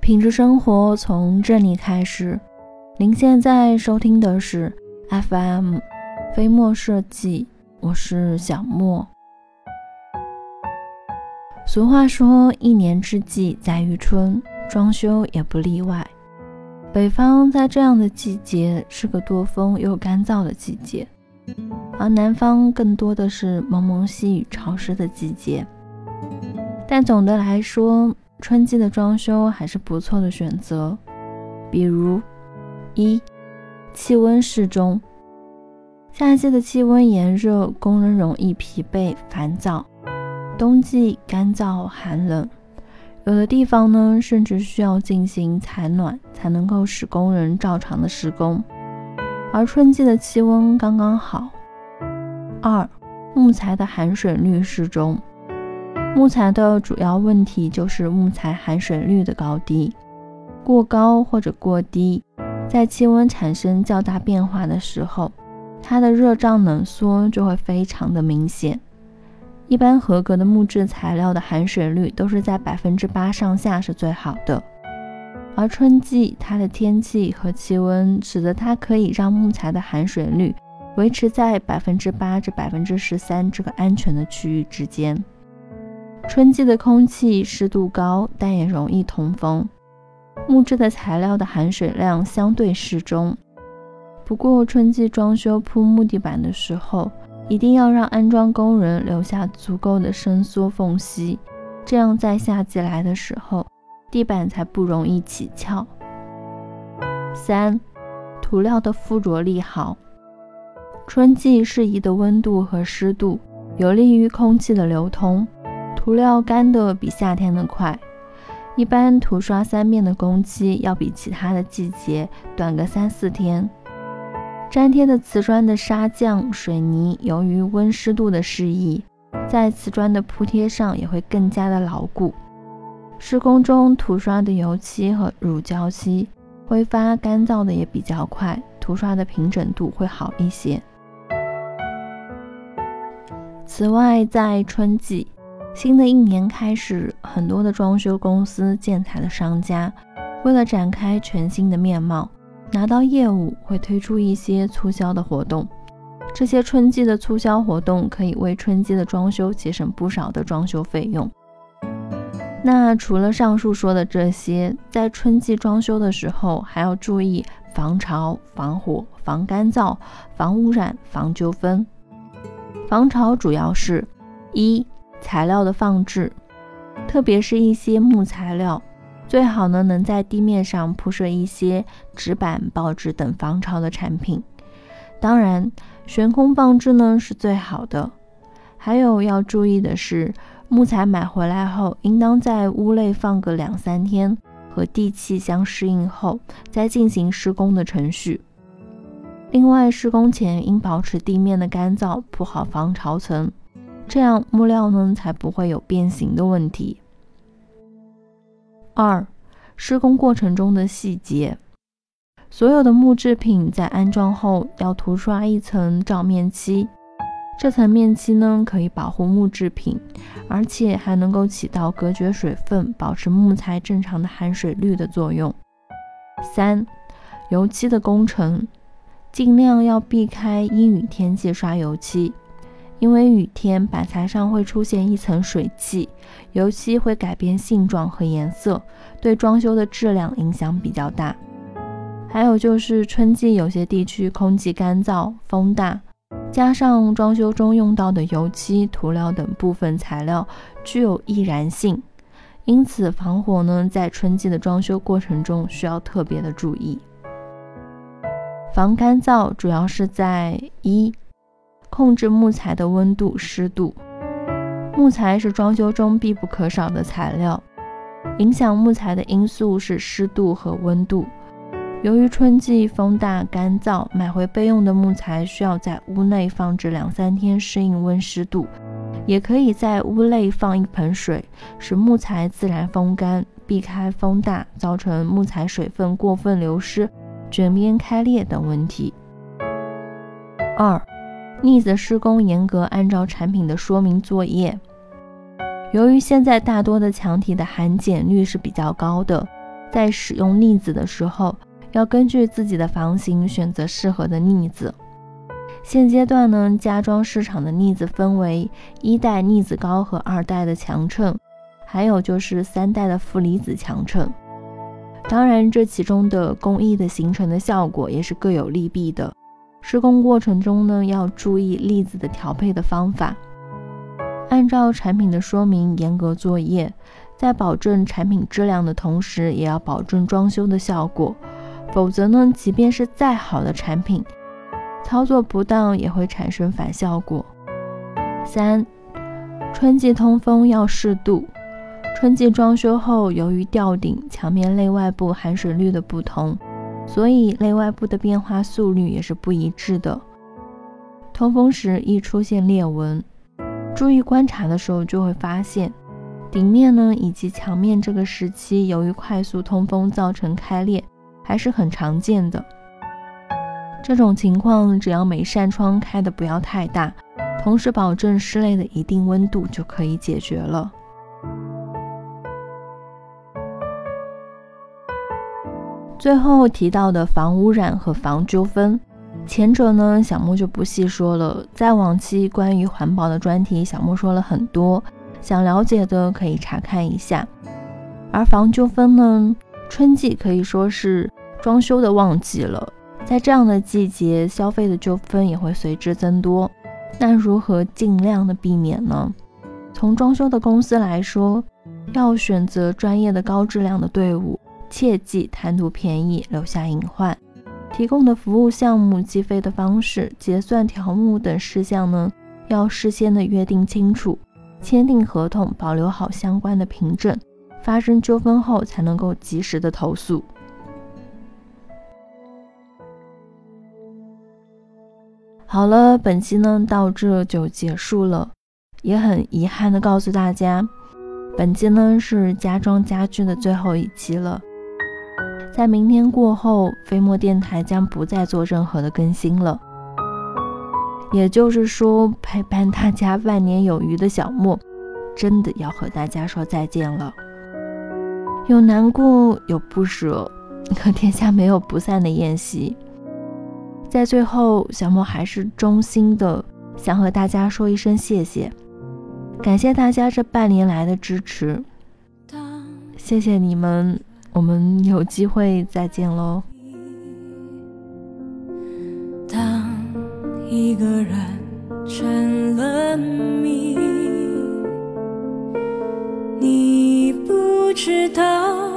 品质生活从这里开始。您现在收听的是 FM 飞墨设计，我是小莫。俗话说，一年之计在于春，装修也不例外。北方在这样的季节是个多风又干燥的季节，而南方更多的是蒙蒙细雨潮湿的季节。但总的来说，春季的装修还是不错的选择，比如一气温适中。夏季的气温炎热，工人容易疲惫烦躁；冬季干燥寒冷，有的地方呢甚至需要进行采暖才能够使工人照常的施工。而春季的气温刚刚好。二木材的含水率适中。木材的主要问题就是木材含水率的高低，过高或者过低，在气温产生较大变化的时候，它的热胀冷缩就会非常的明显。一般合格的木质材料的含水率都是在百分之八上下是最好的，而春季它的天气和气温使得它可以让木材的含水率维持在百分之八至百分之十三这个安全的区域之间。春季的空气湿度高，但也容易通风。木质的材料的含水量相对适中。不过，春季装修铺木地板的时候，一定要让安装工人留下足够的伸缩缝隙，这样在夏季来的时候，地板才不容易起翘。三、涂料的附着力好。春季适宜的温度和湿度，有利于空气的流通。涂料干的比夏天的快，一般涂刷三遍的工期要比其他的季节短个三四天。粘贴的瓷砖的砂浆、水泥，由于温湿度的适宜，在瓷砖的铺贴上也会更加的牢固。施工中涂刷的油漆和乳胶漆挥发干燥的也比较快，涂刷的平整度会好一些。此外，在春季。新的一年开始，很多的装修公司、建材的商家，为了展开全新的面貌，拿到业务会推出一些促销的活动。这些春季的促销活动可以为春季的装修节省不少的装修费用。那除了上述说的这些，在春季装修的时候，还要注意防潮、防火、防干燥、防污染、防纠纷。防潮主要是一。材料的放置，特别是一些木材料，最好呢能在地面上铺设一些纸板、报纸等防潮的产品。当然，悬空放置呢是最好的。还有要注意的是，木材买回来后，应当在屋内放个两三天，和地气相适应后，再进行施工的程序。另外，施工前应保持地面的干燥，铺好防潮层。这样木料呢才不会有变形的问题。二、施工过程中的细节，所有的木制品在安装后要涂刷一层罩面漆，这层面漆呢可以保护木制品，而且还能够起到隔绝水分、保持木材正常的含水率的作用。三、油漆的工程，尽量要避开阴雨天气刷油漆。因为雨天板材上会出现一层水汽，油漆会改变性状和颜色，对装修的质量影响比较大。还有就是春季有些地区空气干燥、风大，加上装修中用到的油漆、涂料等部分材料具有易燃性，因此防火呢，在春季的装修过程中需要特别的注意。防干燥主要是在一。控制木材的温度、湿度。木材是装修中必不可少的材料，影响木材的因素是湿度和温度。由于春季风大干燥，买回备用的木材需要在屋内放置两三天，适应温湿度。也可以在屋内放一盆水，使木材自然风干，避开风大造成木材水分过分流失、卷边开裂等问题。二。腻子施工严格按照产品的说明作业。由于现在大多的墙体的含碱率是比较高的，在使用腻子的时候，要根据自己的房型选择适合的腻子。现阶段呢，家装市场的腻子分为一代腻子膏和二代的强衬，还有就是三代的负离子强衬。当然，这其中的工艺的形成的效果也是各有利弊的。施工过程中呢，要注意粒子的调配的方法，按照产品的说明严格作业，在保证产品质量的同时，也要保证装修的效果。否则呢，即便是再好的产品，操作不当也会产生反效果。三，春季通风要适度。春季装修后，由于吊顶、墙面内外部含水率的不同。所以内外部的变化速率也是不一致的，通风时易出现裂纹。注意观察的时候就会发现，顶面呢以及墙面这个时期由于快速通风造成开裂，还是很常见的。这种情况只要每扇窗开的不要太大，同时保证室内的一定温度就可以解决了。最后提到的防污染和防纠纷，前者呢，小莫就不细说了。在往期关于环保的专题，小莫说了很多，想了解的可以查看一下。而防纠纷呢，春季可以说是装修的旺季了，在这样的季节，消费的纠纷也会随之增多。那如何尽量的避免呢？从装修的公司来说，要选择专业的、高质量的队伍。切忌贪图便宜留下隐患，提供的服务项目计费的方式、结算条目等事项呢，要事先的约定清楚，签订合同，保留好相关的凭证，发生纠纷后才能够及时的投诉。好了，本期呢到这就结束了，也很遗憾的告诉大家，本期呢是家装家居的最后一期了。在明天过后，飞墨电台将不再做任何的更新了。也就是说，陪伴大家万年有余的小莫，真的要和大家说再见了。有难过，有不舍，可天下没有不散的宴席。在最后，小莫还是衷心的想和大家说一声谢谢，感谢大家这半年来的支持，谢谢你们。我们有机会再见喽。当一个人成了谜，你不知道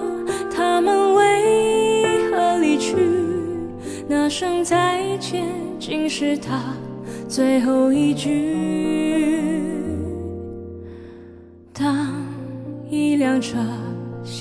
他们为何离去，那声再见竟是他最后一句。当一辆车。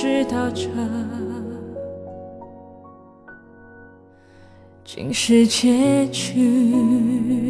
知道这竟是结局。